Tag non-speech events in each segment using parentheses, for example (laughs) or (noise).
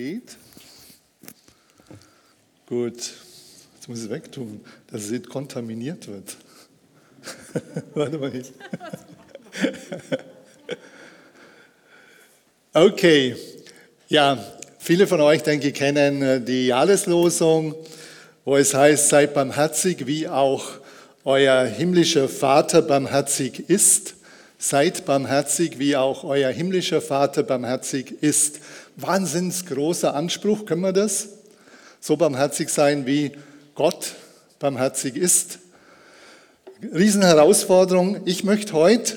Geht. Gut, jetzt muss ich es wegtun, dass es nicht kontaminiert wird. (laughs) Warte mal. Nicht. (laughs) okay, ja, viele von euch, denke ich, kennen äh, die Jahreslosung, wo es heißt, seid barmherzig, wie auch euer himmlischer Vater barmherzig ist. Seid barmherzig, wie auch euer himmlischer Vater barmherzig ist. Wahnsinns großer Anspruch, können wir das? So barmherzig sein, wie Gott barmherzig ist. Riesenherausforderung. Ich möchte heute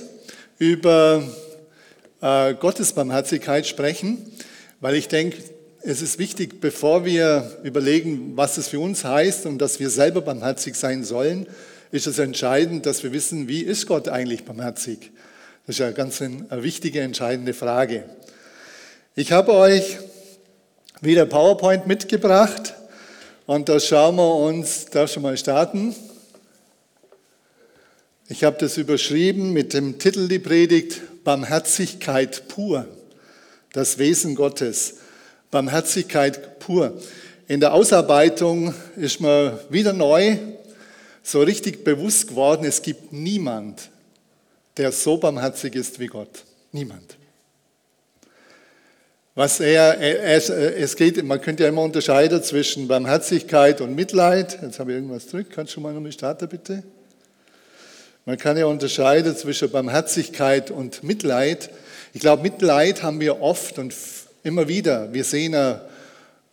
über äh, Gottes Barmherzigkeit sprechen, weil ich denke, es ist wichtig, bevor wir überlegen, was es für uns heißt und dass wir selber barmherzig sein sollen, ist es entscheidend, dass wir wissen, wie ist Gott eigentlich barmherzig? Das ist ja ganz eine wichtige, entscheidende Frage. Ich habe euch wieder PowerPoint mitgebracht und da schauen wir uns, darf schon mal starten. Ich habe das überschrieben mit dem Titel die Predigt Barmherzigkeit pur, das Wesen Gottes. Barmherzigkeit pur. In der Ausarbeitung ist mir wieder neu so richtig bewusst geworden, es gibt niemand, der so barmherzig ist wie Gott. Niemand. Was er, es, es geht, man könnte ja immer unterscheiden zwischen Barmherzigkeit und Mitleid. Jetzt habe ich irgendwas zurück. Kannst du mal nochmal starten, bitte? Man kann ja unterscheiden zwischen Barmherzigkeit und Mitleid. Ich glaube, Mitleid haben wir oft und immer wieder. Wir sehen eine,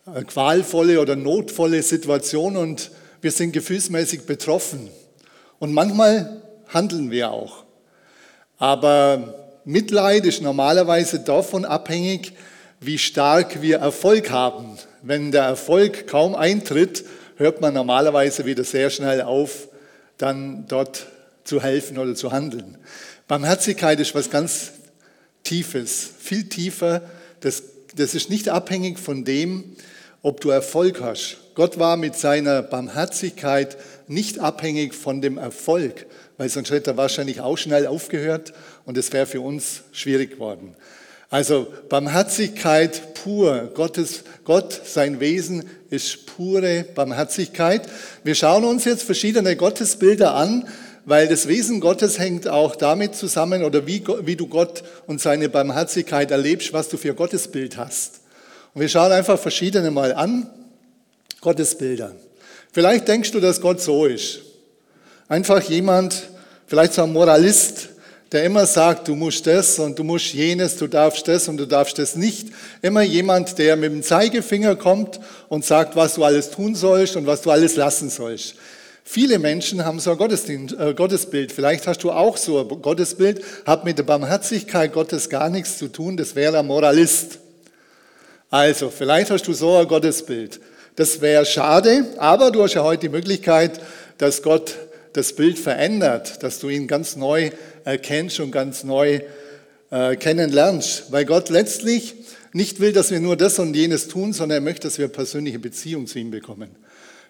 eine qualvolle oder notvolle Situation und wir sind gefühlsmäßig betroffen. Und manchmal handeln wir auch. Aber Mitleid ist normalerweise davon abhängig, wie stark wir Erfolg haben. Wenn der Erfolg kaum eintritt, hört man normalerweise wieder sehr schnell auf, dann dort zu helfen oder zu handeln. Barmherzigkeit ist was ganz Tiefes, viel tiefer. Das, das ist nicht abhängig von dem, ob du Erfolg hast. Gott war mit seiner Barmherzigkeit nicht abhängig von dem Erfolg, weil sonst hätte er wahrscheinlich auch schnell aufgehört und es wäre für uns schwierig geworden. Also Barmherzigkeit pur. Gottes, Gott, sein Wesen ist pure Barmherzigkeit. Wir schauen uns jetzt verschiedene Gottesbilder an, weil das Wesen Gottes hängt auch damit zusammen oder wie, wie du Gott und seine Barmherzigkeit erlebst, was du für Gottesbild hast. Und wir schauen einfach verschiedene mal an. Gottesbilder. Vielleicht denkst du, dass Gott so ist. Einfach jemand, vielleicht so ein Moralist, der immer sagt, du musst das und du musst jenes, du darfst das und du darfst das nicht. Immer jemand, der mit dem Zeigefinger kommt und sagt, was du alles tun sollst und was du alles lassen sollst. Viele Menschen haben so ein äh, Gottesbild. Vielleicht hast du auch so ein Gottesbild, hat mit der Barmherzigkeit Gottes gar nichts zu tun, das wäre ein Moralist. Also, vielleicht hast du so ein Gottesbild. Das wäre schade, aber du hast ja heute die Möglichkeit, dass Gott das Bild verändert, dass du ihn ganz neu erkennst und ganz neu äh, kennenlernst. Weil Gott letztlich nicht will, dass wir nur das und jenes tun, sondern er möchte, dass wir persönliche Beziehung zu ihm bekommen.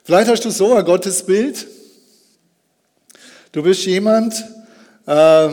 Vielleicht hast du so ein Gottesbild. Du bist jemand, äh,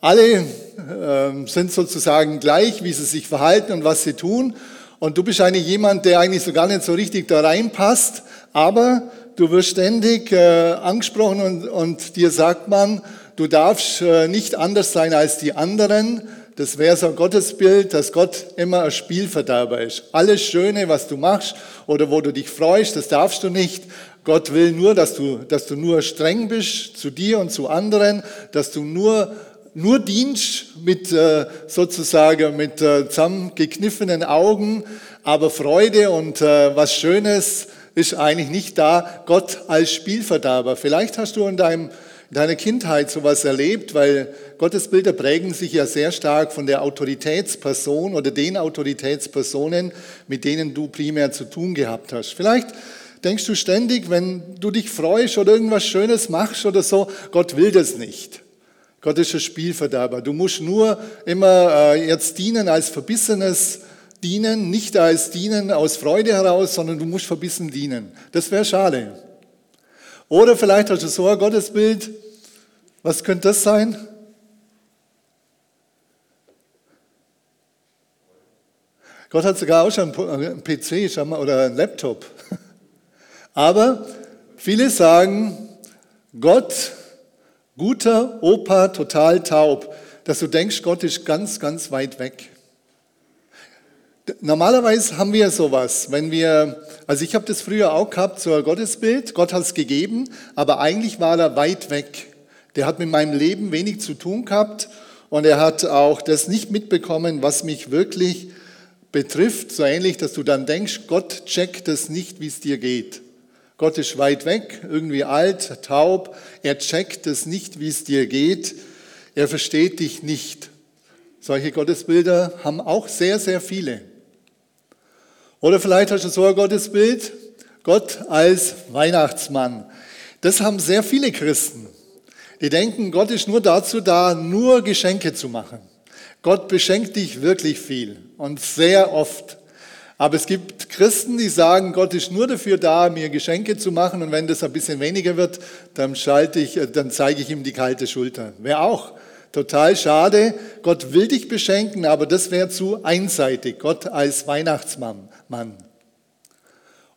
alle äh, sind sozusagen gleich, wie sie sich verhalten und was sie tun. Und du bist eigentlich jemand, der eigentlich so gar nicht so richtig da reinpasst, aber du wirst ständig äh, angesprochen und, und dir sagt man, du darfst äh, nicht anders sein als die anderen. Das wäre so ein Gottesbild, dass Gott immer ein Spielverderber ist. Alles Schöne, was du machst oder wo du dich freust, das darfst du nicht. Gott will nur, dass du, dass du nur streng bist zu dir und zu anderen, dass du nur nur dienst mit äh, sozusagen mit äh, zusammengekniffenen Augen, aber Freude und äh, was Schönes ist eigentlich nicht da. Gott als Spielverderber. Vielleicht hast du in deinem in deiner Kindheit sowas erlebt, weil Gottesbilder prägen sich ja sehr stark von der Autoritätsperson oder den Autoritätspersonen, mit denen du primär zu tun gehabt hast. Vielleicht denkst du ständig, wenn du dich freust oder irgendwas Schönes machst oder so, Gott will das nicht. Gott ist ein Spielverderber. Du musst nur immer äh, jetzt dienen als verbissenes Dienen, nicht als Dienen aus Freude heraus, sondern du musst verbissen dienen. Das wäre schade. Oder vielleicht hast du so ein Gottesbild. Was könnte das sein? Gott hat sogar auch schon einen PC oder einen Laptop. (laughs) Aber viele sagen, Gott, guter Opa, total taub, dass du denkst, Gott ist ganz, ganz weit weg. Normalerweise haben wir sowas, wenn wir, also ich habe das früher auch gehabt, so ein Gottesbild, Gott hat es gegeben, aber eigentlich war er weit weg. Der hat mit meinem Leben wenig zu tun gehabt und er hat auch das nicht mitbekommen, was mich wirklich betrifft, so ähnlich, dass du dann denkst, Gott checkt es nicht, wie es dir geht. Gott ist weit weg, irgendwie alt, taub, er checkt es nicht, wie es dir geht, er versteht dich nicht. Solche Gottesbilder haben auch sehr, sehr viele. Oder vielleicht hast du so ein Gottesbild, Gott als Weihnachtsmann. Das haben sehr viele Christen. Die denken, Gott ist nur dazu da, nur Geschenke zu machen. Gott beschenkt dich wirklich viel und sehr oft. Aber es gibt Christen, die sagen, Gott ist nur dafür da, mir Geschenke zu machen und wenn das ein bisschen weniger wird, dann, schalte ich, dann zeige ich ihm die kalte Schulter. Wäre auch total schade. Gott will dich beschenken, aber das wäre zu einseitig. Gott als Weihnachtsmann. Mann.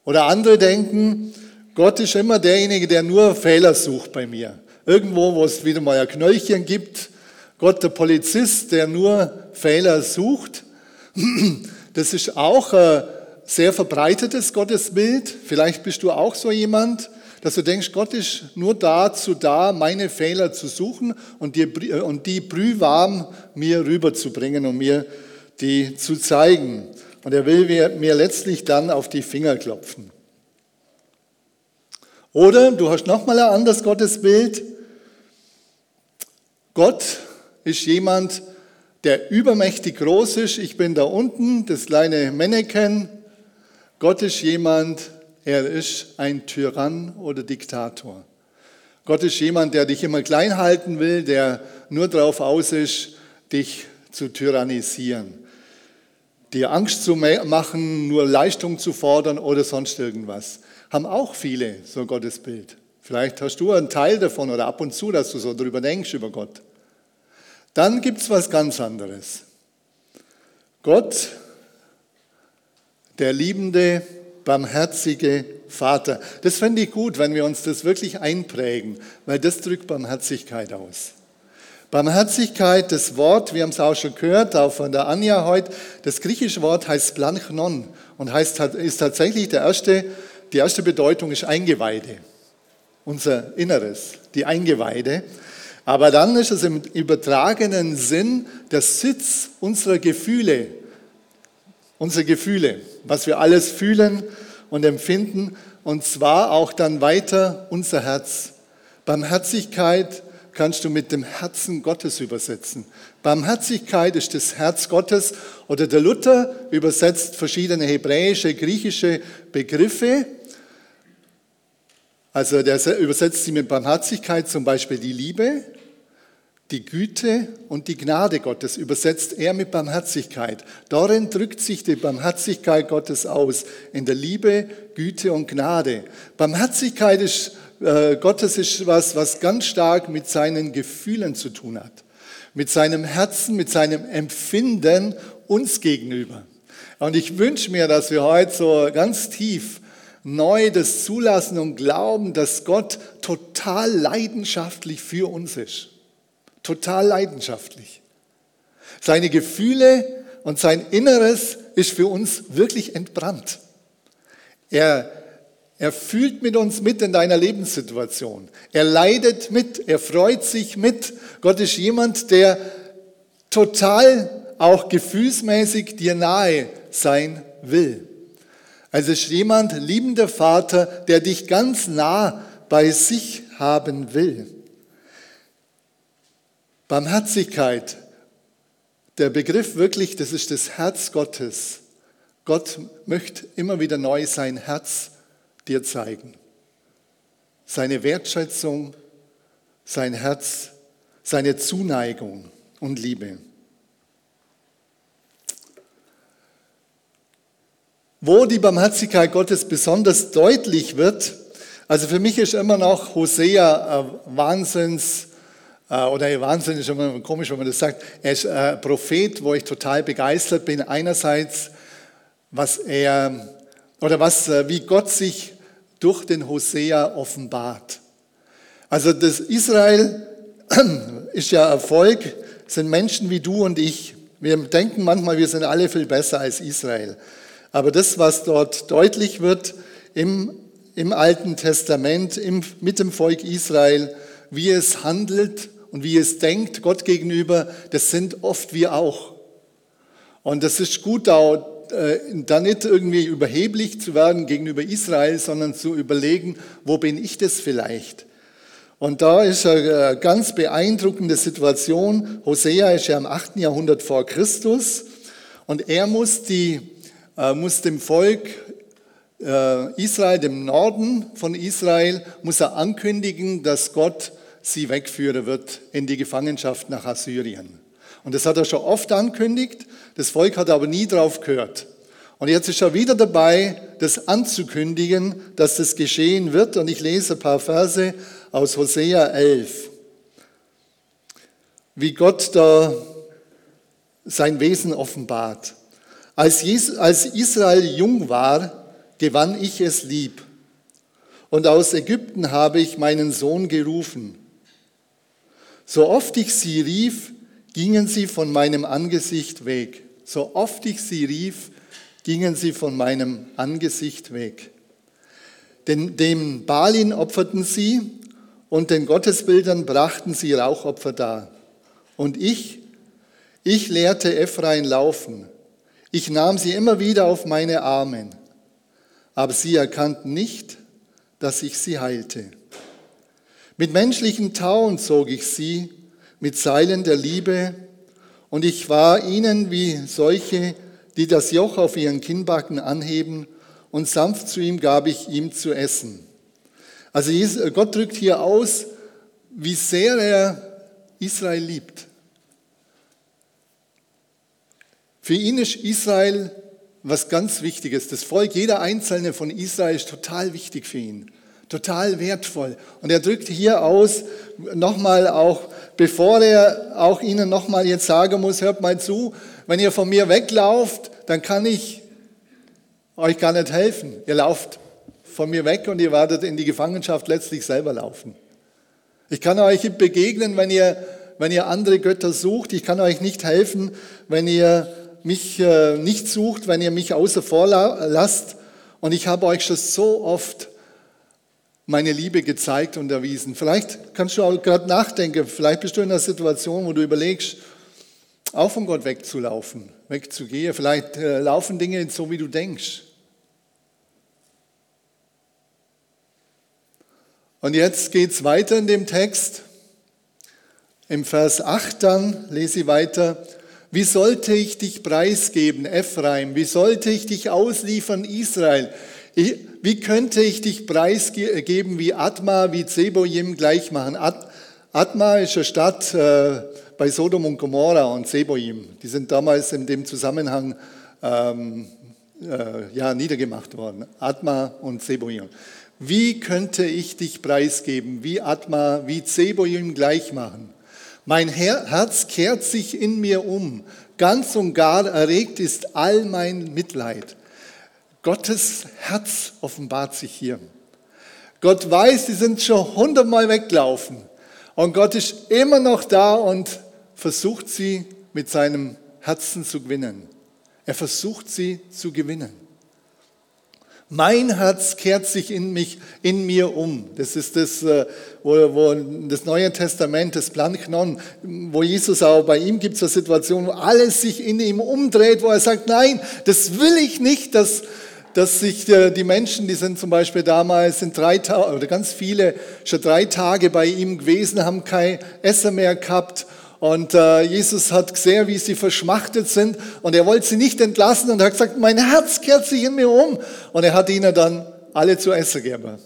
Oder andere denken, Gott ist immer derjenige, der nur Fehler sucht bei mir. Irgendwo, wo es wieder mal ein Knöllchen gibt, Gott der Polizist, der nur Fehler sucht. Das ist auch ein sehr verbreitetes Gottesbild. Vielleicht bist du auch so jemand, dass du denkst, Gott ist nur dazu da, meine Fehler zu suchen und die, und die brühwarm mir rüberzubringen und mir die zu zeigen. Und er will mir letztlich dann auf die Finger klopfen. Oder du hast nochmal ein anderes Gottesbild. Gott ist jemand, der übermächtig groß ist. Ich bin da unten, das kleine Mannequin. Gott ist jemand, er ist ein Tyrann oder Diktator. Gott ist jemand, der dich immer klein halten will, der nur darauf aus ist, dich zu tyrannisieren dir Angst zu machen, nur Leistung zu fordern oder sonst irgendwas. Haben auch viele so ein Gottesbild. Vielleicht hast du einen Teil davon oder ab und zu, dass du so drüber denkst über Gott. Dann gibt es was ganz anderes. Gott, der liebende, barmherzige Vater. Das fände ich gut, wenn wir uns das wirklich einprägen, weil das drückt Barmherzigkeit aus. Barmherzigkeit, das Wort, wir haben es auch schon gehört, auch von der Anja heute, das griechische Wort heißt Planchnon und heißt, ist tatsächlich der erste, die erste Bedeutung ist Eingeweide, unser Inneres, die Eingeweide. Aber dann ist es im übertragenen Sinn der Sitz unserer Gefühle, unsere Gefühle, was wir alles fühlen und empfinden, und zwar auch dann weiter unser Herz. Barmherzigkeit kannst du mit dem Herzen Gottes übersetzen. Barmherzigkeit ist das Herz Gottes oder der Luther übersetzt verschiedene hebräische, griechische Begriffe. Also der übersetzt sie mit Barmherzigkeit zum Beispiel die Liebe, die Güte und die Gnade Gottes übersetzt er mit Barmherzigkeit. Darin drückt sich die Barmherzigkeit Gottes aus, in der Liebe, Güte und Gnade. Barmherzigkeit ist äh, Gottes ist was, was ganz stark mit seinen Gefühlen zu tun hat, mit seinem Herzen, mit seinem Empfinden uns gegenüber. Und ich wünsche mir, dass wir heute so ganz tief neu das zulassen und glauben, dass Gott total leidenschaftlich für uns ist. Total leidenschaftlich. Seine Gefühle und sein Inneres ist für uns wirklich entbrannt. Er er fühlt mit uns mit in deiner Lebenssituation. Er leidet mit, er freut sich mit. Gott ist jemand, der total auch gefühlsmäßig dir nahe sein will. Also ist jemand, liebender Vater, der dich ganz nah bei sich haben will. Barmherzigkeit, der Begriff wirklich, das ist das Herz Gottes. Gott möchte immer wieder neu sein Herz dir zeigen. Seine Wertschätzung, sein Herz, seine Zuneigung und Liebe. Wo die Barmherzigkeit Gottes besonders deutlich wird, also für mich ist immer noch Hosea ein Wahnsinns, äh, oder Wahnsinn ist immer komisch, wenn man das sagt, er ist ein Prophet, wo ich total begeistert bin. Einerseits was er oder was, äh, wie Gott sich durch den Hosea offenbart. Also das Israel (clears throat) ist ja Erfolg, sind Menschen wie du und ich. Wir denken manchmal, wir sind alle viel besser als Israel. Aber das, was dort deutlich wird im, im Alten Testament, im, mit dem Volk Israel, wie es handelt und wie es denkt Gott gegenüber, das sind oft wir auch. Und das ist gut, da, da nicht irgendwie überheblich zu werden gegenüber Israel, sondern zu überlegen, wo bin ich das vielleicht? Und da ist eine ganz beeindruckende Situation. Hosea ist ja im 8. Jahrhundert vor Christus und er muss, die, äh, muss dem Volk äh, Israel, dem Norden von Israel, muss er ankündigen, dass Gott sie wegführen wird in die Gefangenschaft nach Assyrien. Und das hat er schon oft ankündigt, das Volk hat aber nie drauf gehört. Und jetzt ist er wieder dabei, das anzukündigen, dass das geschehen wird. Und ich lese ein paar Verse aus Hosea 11, wie Gott da sein Wesen offenbart. Als Israel jung war, gewann ich es lieb. Und aus Ägypten habe ich meinen Sohn gerufen. So oft ich sie rief, gingen sie von meinem Angesicht weg. So oft ich sie rief, gingen sie von meinem Angesicht weg. Denn dem Balin opferten sie und den Gottesbildern brachten sie Rauchopfer dar. Und ich, ich lehrte Ephraim laufen. Ich nahm sie immer wieder auf meine Arme. Aber sie erkannten nicht, dass ich sie heilte. Mit menschlichen Tauen zog ich sie, mit Seilen der Liebe, und ich war ihnen wie solche, die das Joch auf ihren Kinnbacken anheben, und sanft zu ihm gab ich ihm zu essen. Also Gott drückt hier aus, wie sehr er Israel liebt. Für ihn ist Israel was ganz Wichtiges. Das Volk, jeder Einzelne von Israel ist total wichtig für ihn, total wertvoll. Und er drückt hier aus, nochmal auch, bevor er auch ihnen nochmal jetzt sagen muss, hört mal zu, wenn ihr von mir weglauft, dann kann ich euch gar nicht helfen. Ihr lauft von mir weg und ihr werdet in die Gefangenschaft letztlich selber laufen. Ich kann euch begegnen, wenn ihr, wenn ihr andere Götter sucht. Ich kann euch nicht helfen, wenn ihr mich äh, nicht sucht, wenn ihr mich außer vor lasst. Und ich habe euch schon so oft meine Liebe gezeigt und erwiesen. Vielleicht kannst du auch gerade nachdenken, vielleicht bist du in einer Situation, wo du überlegst, auch von Gott wegzulaufen, wegzugehen. Vielleicht äh, laufen Dinge so, wie du denkst. Und jetzt geht es weiter in dem Text. Im Vers 8 dann lese ich weiter. Wie sollte ich dich preisgeben, Ephraim? Wie sollte ich dich ausliefern, Israel? Ich, wie könnte ich dich preisgeben wie Atma, wie Zeboim gleich machen? At, Atma ist eine Stadt äh, bei Sodom und Gomorra und Zeboim. Die sind damals in dem Zusammenhang ähm, äh, ja, niedergemacht worden. Atma und Zeboim. Wie könnte ich dich preisgeben, wie Atma, wie Zeboim gleich machen? Mein Herz kehrt sich in mir um, ganz und gar erregt ist all mein Mitleid. Gottes Herz offenbart sich hier. Gott weiß, die sind schon hundertmal weggelaufen. Und Gott ist immer noch da und versucht sie mit seinem Herzen zu gewinnen. Er versucht sie zu gewinnen. Mein Herz kehrt sich in mich, in mir um. Das ist das, äh, wo, wo das Neue Testament, das Planknon, wo Jesus auch bei ihm gibt es eine Situation, wo alles sich in ihm umdreht, wo er sagt, nein, das will ich nicht, dass, dass sich die Menschen, die sind zum Beispiel damals, sind drei Tage, oder ganz viele, schon drei Tage bei ihm gewesen, haben kein Essen mehr gehabt und äh, Jesus hat gesehen, wie sie verschmachtet sind und er wollte sie nicht entlassen und hat gesagt, mein Herz kehrt sich in mir um. Und er hat ihnen dann alle zu essen gegeben.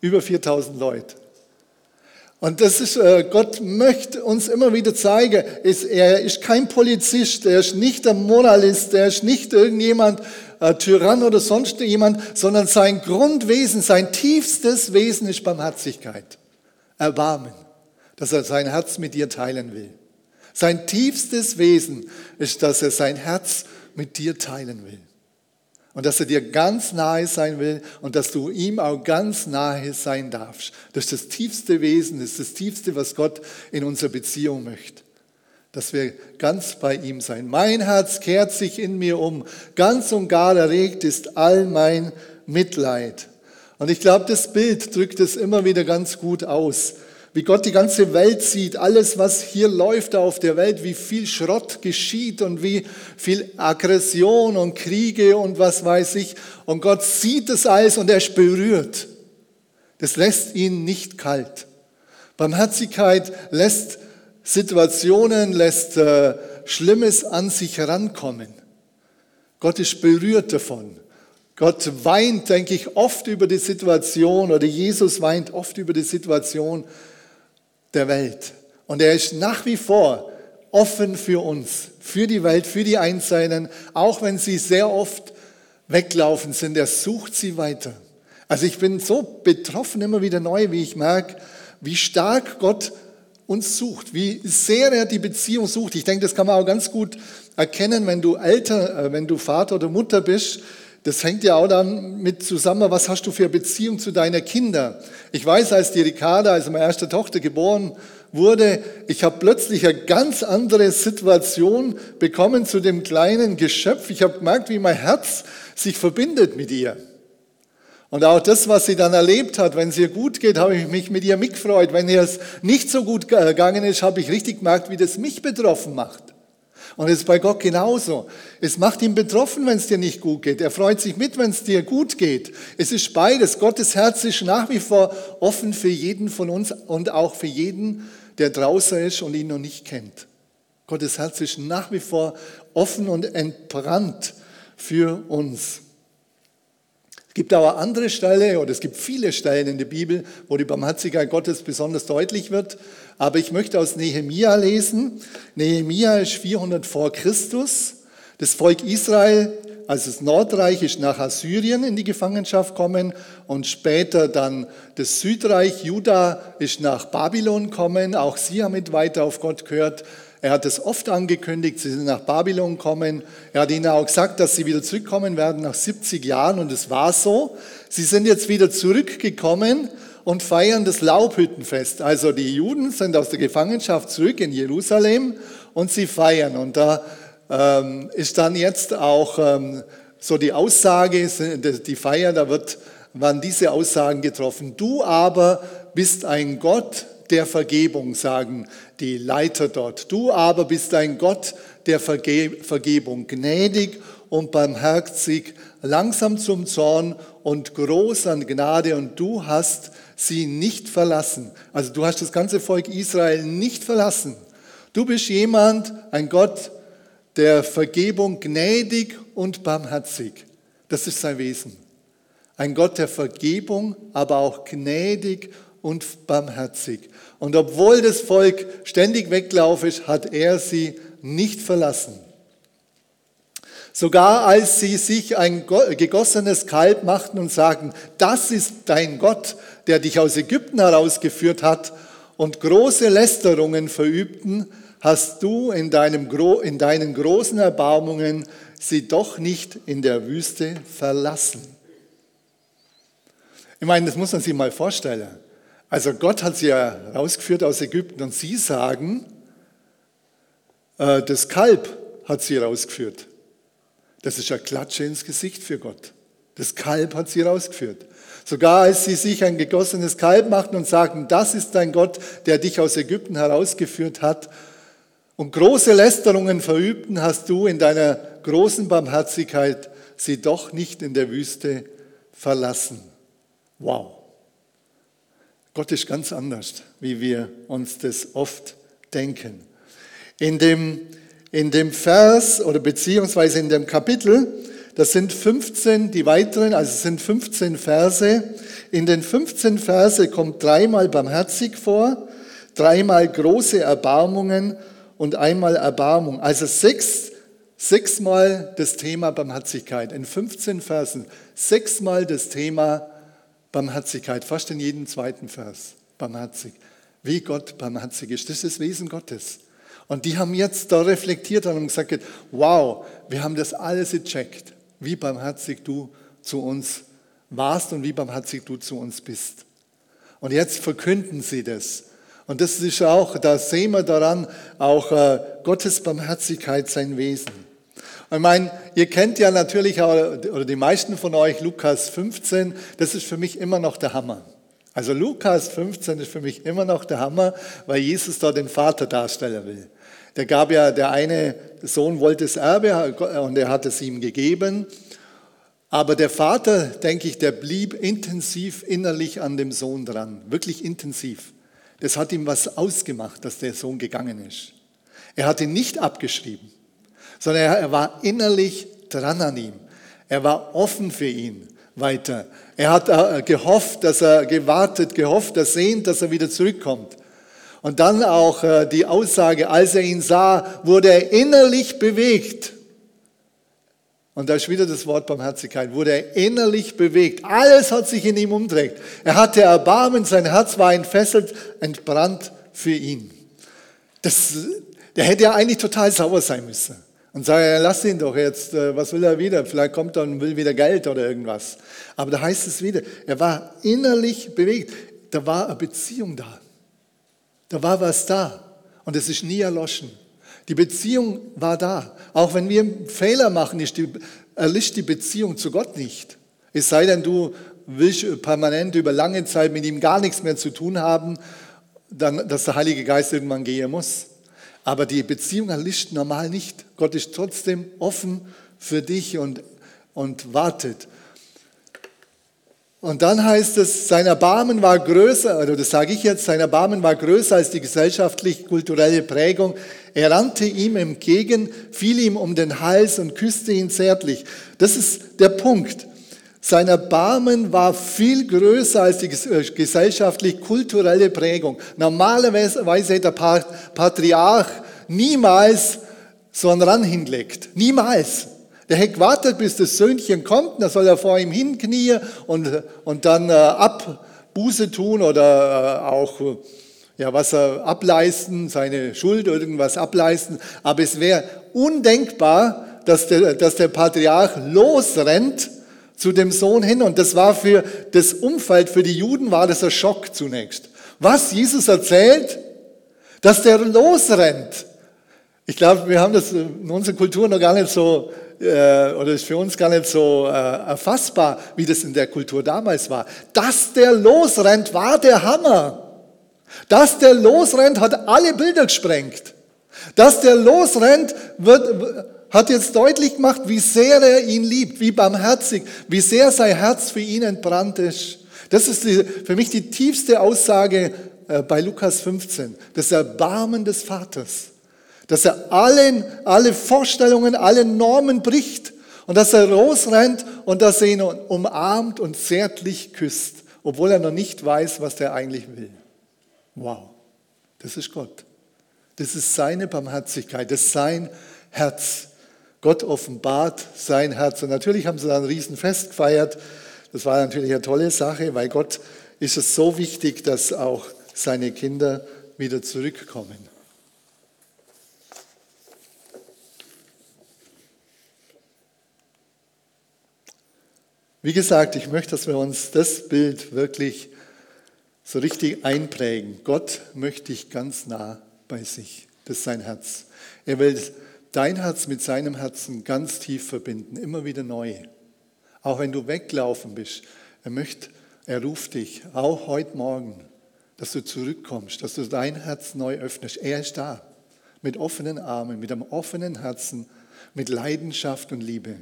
Über 4000 Leute. Und das ist, äh, Gott möchte uns immer wieder zeigen, er ist kein Polizist, er ist nicht ein Moralist, er ist nicht irgendjemand, äh, Tyrann oder sonst jemand, sondern sein Grundwesen, sein tiefstes Wesen ist Barmherzigkeit, Erbarmen dass er sein Herz mit dir teilen will. Sein tiefstes Wesen ist, dass er sein Herz mit dir teilen will. und dass er dir ganz nahe sein will und dass du ihm auch ganz nahe sein darfst. Das ist das tiefste Wesen, das ist das tiefste, was Gott in unserer Beziehung möchte. Dass wir ganz bei ihm sein. Mein Herz kehrt sich in mir um. Ganz und gar erregt ist all mein Mitleid. Und ich glaube, das Bild drückt es immer wieder ganz gut aus wie Gott die ganze Welt sieht, alles, was hier läuft auf der Welt, wie viel Schrott geschieht und wie viel Aggression und Kriege und was weiß ich. Und Gott sieht das alles und er ist berührt. Das lässt ihn nicht kalt. Barmherzigkeit lässt Situationen, lässt äh, Schlimmes an sich herankommen. Gott ist berührt davon. Gott weint, denke ich, oft über die Situation oder Jesus weint oft über die Situation der Welt. Und er ist nach wie vor offen für uns, für die Welt, für die Einzelnen, auch wenn sie sehr oft weglaufen sind. Er sucht sie weiter. Also ich bin so betroffen immer wieder neu, wie ich merke, wie stark Gott uns sucht, wie sehr er die Beziehung sucht. Ich denke, das kann man auch ganz gut erkennen, wenn du älter, äh, wenn du Vater oder Mutter bist. Das hängt ja auch dann mit zusammen, was hast du für eine Beziehung zu deinen Kindern. Ich weiß, als die Ricarda, also meine erste Tochter geboren wurde, ich habe plötzlich eine ganz andere Situation bekommen zu dem kleinen Geschöpf. Ich habe gemerkt, wie mein Herz sich verbindet mit ihr. Und auch das, was sie dann erlebt hat, wenn es ihr gut geht, habe ich mich mit ihr mitgefreut. Wenn ihr es nicht so gut gegangen ist, habe ich richtig gemerkt, wie das mich betroffen macht. Und es ist bei Gott genauso. Es macht ihn betroffen, wenn es dir nicht gut geht. Er freut sich mit, wenn es dir gut geht. Es ist beides. Gottes Herz ist nach wie vor offen für jeden von uns und auch für jeden, der draußen ist und ihn noch nicht kennt. Gottes Herz ist nach wie vor offen und entbrannt für uns. Gibt aber andere Stellen oder es gibt viele Stellen in der Bibel, wo die Barmherzigkeit Gottes besonders deutlich wird. Aber ich möchte aus Nehemia lesen. Nehemia ist 400 vor Christus. Das Volk Israel, also das Nordreich, ist nach Assyrien in die Gefangenschaft kommen und später dann das Südreich, Juda, ist nach Babylon kommen. Auch sie haben mit weiter auf Gott gehört. Er hat es oft angekündigt, sie sind nach Babylon kommen. Er hat ihnen auch gesagt, dass sie wieder zurückkommen werden nach 70 Jahren und es war so. Sie sind jetzt wieder zurückgekommen und feiern das Laubhüttenfest. Also die Juden sind aus der Gefangenschaft zurück in Jerusalem und sie feiern. Und da ähm, ist dann jetzt auch ähm, so die Aussage, die Feier, da wird, waren diese Aussagen getroffen. Du aber bist ein Gott der Vergebung, sagen die Leiter dort. Du aber bist ein Gott der Verge Vergebung, gnädig und barmherzig, langsam zum Zorn und groß an Gnade und du hast sie nicht verlassen. Also du hast das ganze Volk Israel nicht verlassen. Du bist jemand, ein Gott der Vergebung, gnädig und barmherzig. Das ist sein Wesen. Ein Gott der Vergebung, aber auch gnädig und barmherzig. Und obwohl das Volk ständig weglaufen ist, hat er sie nicht verlassen. Sogar als sie sich ein gegossenes Kalb machten und sagten, das ist dein Gott, der dich aus Ägypten herausgeführt hat, und große Lästerungen verübten, hast du in, deinem, in deinen großen Erbarmungen sie doch nicht in der Wüste verlassen. Ich meine, das muss man sich mal vorstellen. Also Gott hat sie ja rausgeführt aus Ägypten und sie sagen, äh, das Kalb hat sie rausgeführt. Das ist ja Klatsche ins Gesicht für Gott. Das Kalb hat sie rausgeführt. Sogar als sie sich ein gegossenes Kalb machten und sagten, das ist dein Gott, der dich aus Ägypten herausgeführt hat, und große Lästerungen verübten, hast du in deiner großen Barmherzigkeit sie doch nicht in der Wüste verlassen. Wow. Gott ist ganz anders, wie wir uns das oft denken. In dem in dem Vers oder beziehungsweise in dem Kapitel, das sind 15, die weiteren, also es sind 15 Verse. In den 15 Verse kommt dreimal barmherzig vor, dreimal große Erbarmungen und einmal Erbarmung. Also sechs, sechsmal das Thema Barmherzigkeit. In 15 Versen sechsmal das Thema Barmherzigkeit, fast in jedem zweiten Vers. Barmherzig. Wie Gott barmherzig ist. Das ist das Wesen Gottes. Und die haben jetzt da reflektiert und gesagt, wow, wir haben das alles gecheckt. wie barmherzig du zu uns warst und wie barmherzig du zu uns bist. Und jetzt verkünden sie das. Und das ist auch, da sehen wir daran auch äh, Gottes Barmherzigkeit, sein Wesen. Ich meine, ihr kennt ja natürlich, oder die meisten von euch, Lukas 15, das ist für mich immer noch der Hammer. Also Lukas 15 ist für mich immer noch der Hammer, weil Jesus da den Vater darstellen will. Der gab ja, der eine Sohn wollte das Erbe und er hat es ihm gegeben. Aber der Vater, denke ich, der blieb intensiv innerlich an dem Sohn dran, wirklich intensiv. Das hat ihm was ausgemacht, dass der Sohn gegangen ist. Er hat ihn nicht abgeschrieben, sondern er war innerlich dran an ihm. Er war offen für ihn weiter. Er hat äh, gehofft, dass er gewartet, gehofft, ersehnt, dass er wieder zurückkommt. Und dann auch äh, die Aussage, als er ihn sah, wurde er innerlich bewegt. Und da ist wieder das Wort Barmherzigkeit, wurde er innerlich bewegt. Alles hat sich in ihm umdreht. Er hatte Erbarmen, sein Herz war entfesselt, entbrannt für ihn. Das, der hätte ja eigentlich total sauer sein müssen. Und sagen, ja, lass ihn doch jetzt, äh, was will er wieder? Vielleicht kommt er und will wieder Geld oder irgendwas. Aber da heißt es wieder, er war innerlich bewegt. Da war eine Beziehung da. Da war was da. Und es ist nie erloschen. Die Beziehung war da. Auch wenn wir Fehler machen, ist die, erlischt die Beziehung zu Gott nicht. Es sei denn, du willst permanent über lange Zeit mit ihm gar nichts mehr zu tun haben, dann, dass der Heilige Geist irgendwann gehen muss. Aber die Beziehung erlischt normal nicht. Gott ist trotzdem offen für dich und, und wartet. Und dann heißt es, sein Erbarmen war größer, oder das sage ich jetzt, sein Erbarmen war größer als die gesellschaftlich-kulturelle Prägung. Er rannte ihm entgegen, fiel ihm um den Hals und küsste ihn zärtlich. Das ist der Punkt. Sein Erbarmen war viel größer als die äh, gesellschaftlich-kulturelle Prägung. Normalerweise hätte der Patriarch niemals so einen Rand hinlegt. Niemals. Der hätte gewartet, bis das Söhnchen kommt, dann soll er vor ihm hinknien und, und dann äh, Abbuße tun oder äh, auch ja, was er ableisten, seine Schuld irgendwas ableisten. Aber es wäre undenkbar, dass der, dass der Patriarch losrennt zu dem Sohn hin. Und das war für das Umfeld, für die Juden war das ein Schock zunächst. Was Jesus erzählt, dass der losrennt. Ich glaube, wir haben das in unserer Kultur noch gar nicht so äh, oder ist für uns gar nicht so äh, erfassbar, wie das in der Kultur damals war. Dass der losrennt, war der Hammer. Dass der losrennt, hat alle Bilder gesprengt. Dass der losrennt, wird, hat jetzt deutlich gemacht, wie sehr er ihn liebt, wie barmherzig, wie sehr sein Herz für ihn entbrannt ist. Das ist die, für mich die tiefste Aussage äh, bei Lukas 15, das Erbarmen des Vaters dass er allen, alle Vorstellungen, alle Normen bricht und dass er losrennt und dass er ihn umarmt und zärtlich küsst, obwohl er noch nicht weiß, was er eigentlich will. Wow, das ist Gott. Das ist seine Barmherzigkeit, das ist sein Herz. Gott offenbart sein Herz. Und natürlich haben sie da ein Riesenfest gefeiert. Das war natürlich eine tolle Sache, weil Gott ist es so wichtig, dass auch seine Kinder wieder zurückkommen. Wie gesagt, ich möchte, dass wir uns das Bild wirklich so richtig einprägen. Gott möchte dich ganz nah bei sich. Das ist sein Herz. Er will dein Herz mit seinem Herzen ganz tief verbinden, immer wieder neu. Auch wenn du weglaufen bist, er möchte, er ruft dich, auch heute Morgen, dass du zurückkommst, dass du dein Herz neu öffnest. Er ist da, mit offenen Armen, mit einem offenen Herzen, mit Leidenschaft und Liebe.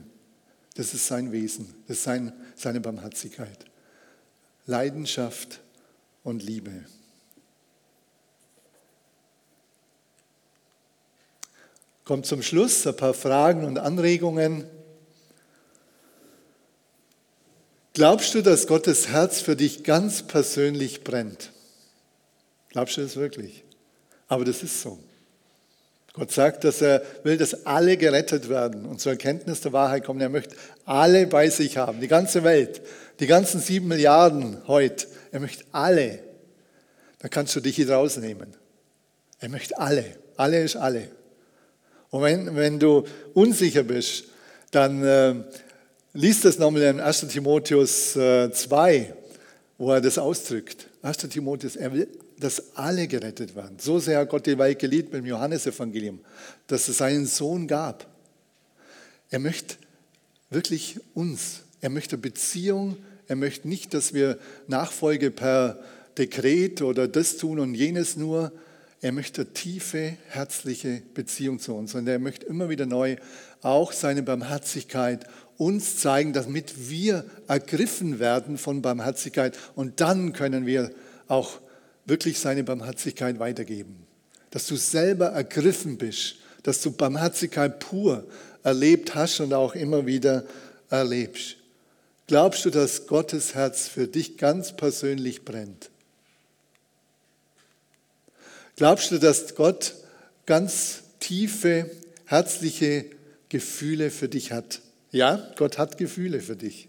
Das ist sein Wesen, das ist sein, seine Barmherzigkeit. Leidenschaft und Liebe. Kommt zum Schluss ein paar Fragen und Anregungen. Glaubst du, dass Gottes Herz für dich ganz persönlich brennt? Glaubst du das wirklich? Aber das ist so. Gott sagt, dass er will, dass alle gerettet werden und zur Erkenntnis der Wahrheit kommen. Er möchte alle bei sich haben, die ganze Welt, die ganzen sieben Milliarden heute. Er möchte alle. Dann kannst du dich hier rausnehmen. Er möchte alle. Alle ist alle. Und wenn, wenn du unsicher bist, dann äh, Lies das nochmal in 1. Timotheus 2, äh, wo er das ausdrückt. 1. Timotheus, er will, dass alle gerettet werden. So sehr hat Gott die Welt geliebt mit dem Johannesevangelium, dass es seinen Sohn gab. Er möchte wirklich uns, er möchte Beziehung, er möchte nicht, dass wir Nachfolge per Dekret oder das tun und jenes nur. Er möchte tiefe, herzliche Beziehung zu uns und er möchte immer wieder neu auch seine Barmherzigkeit uns zeigen, damit wir ergriffen werden von Barmherzigkeit und dann können wir auch wirklich seine Barmherzigkeit weitergeben. Dass du selber ergriffen bist, dass du Barmherzigkeit pur erlebt hast und auch immer wieder erlebst. Glaubst du, dass Gottes Herz für dich ganz persönlich brennt? Glaubst du, dass Gott ganz tiefe, herzliche Gefühle für dich hat? Ja, Gott hat Gefühle für dich.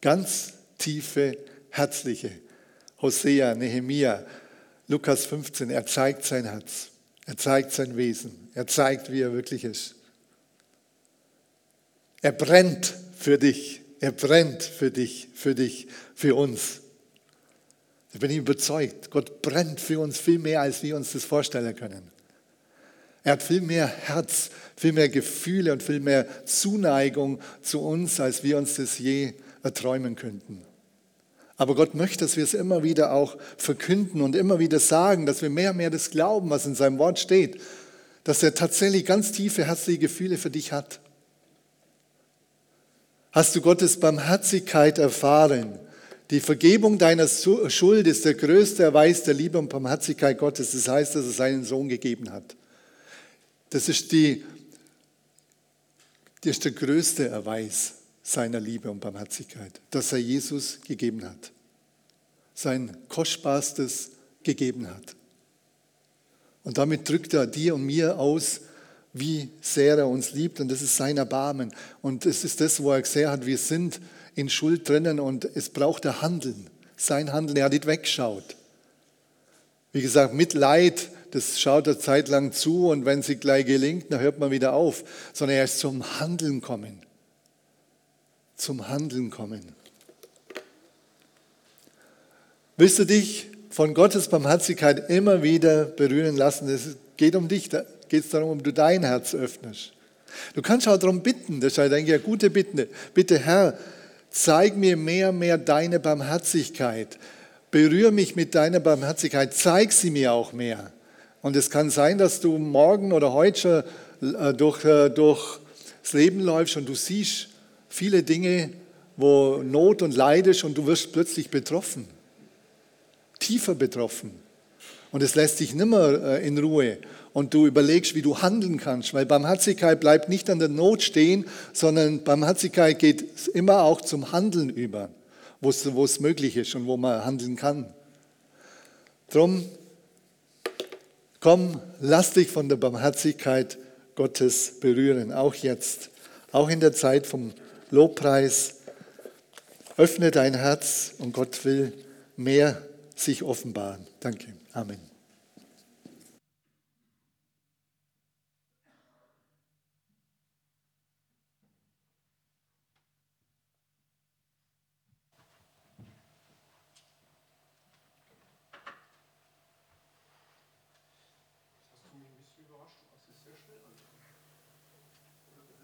Ganz tiefe, herzliche. Hosea, Nehemia, Lukas 15, er zeigt sein Herz. Er zeigt sein Wesen. Er zeigt, wie er wirklich ist. Er brennt für dich. Er brennt für dich, für dich, für uns. Ich bin überzeugt, Gott brennt für uns viel mehr, als wir uns das vorstellen können. Er hat viel mehr Herz, viel mehr Gefühle und viel mehr Zuneigung zu uns, als wir uns das je erträumen könnten. Aber Gott möchte, dass wir es immer wieder auch verkünden und immer wieder sagen, dass wir mehr und mehr das glauben, was in seinem Wort steht, dass er tatsächlich ganz tiefe herzliche Gefühle für dich hat. Hast du Gottes Barmherzigkeit erfahren? Die Vergebung deiner Schuld ist der größte Erweis der Liebe und Barmherzigkeit Gottes. Das heißt, dass er seinen Sohn gegeben hat. Das ist, die, das ist der größte Erweis seiner Liebe und Barmherzigkeit, dass er Jesus gegeben hat. Sein Kostbarstes gegeben hat. Und damit drückt er dir und mir aus, wie sehr er uns liebt. Und das ist sein Erbarmen. Und es ist das, wo er gesehen hat, wir sind in Schuld drinnen und es braucht der Handeln. Sein Handeln, er hat nicht weggeschaut. Wie gesagt, Mitleid das schaut er zeitlang zu und wenn sie gleich gelingt, dann hört man wieder auf, sondern er ist zum Handeln kommen. Zum Handeln kommen. Willst du dich von Gottes Barmherzigkeit immer wieder berühren lassen? Es geht um dich, geht es darum, ob du dein Herz öffnest. Du kannst auch darum bitten, das ist, denke ich, eine gute Bitte. Bitte, Herr, zeig mir mehr, und mehr deine Barmherzigkeit. Berühre mich mit deiner Barmherzigkeit, zeig sie mir auch mehr. Und es kann sein, dass du morgen oder heute äh, durch, äh, durch das Leben läufst und du siehst viele Dinge, wo Not und Leid ist und du wirst plötzlich betroffen, tiefer betroffen. Und es lässt dich nimmer äh, in Ruhe und du überlegst, wie du handeln kannst, weil Barmherzigkeit bleibt nicht an der Not stehen, sondern Barmherzigkeit geht immer auch zum Handeln über, wo es, wo es möglich ist und wo man handeln kann. Drum Komm, lass dich von der Barmherzigkeit Gottes berühren, auch jetzt, auch in der Zeit vom Lobpreis. Öffne dein Herz und Gott will mehr sich offenbaren. Danke. Amén.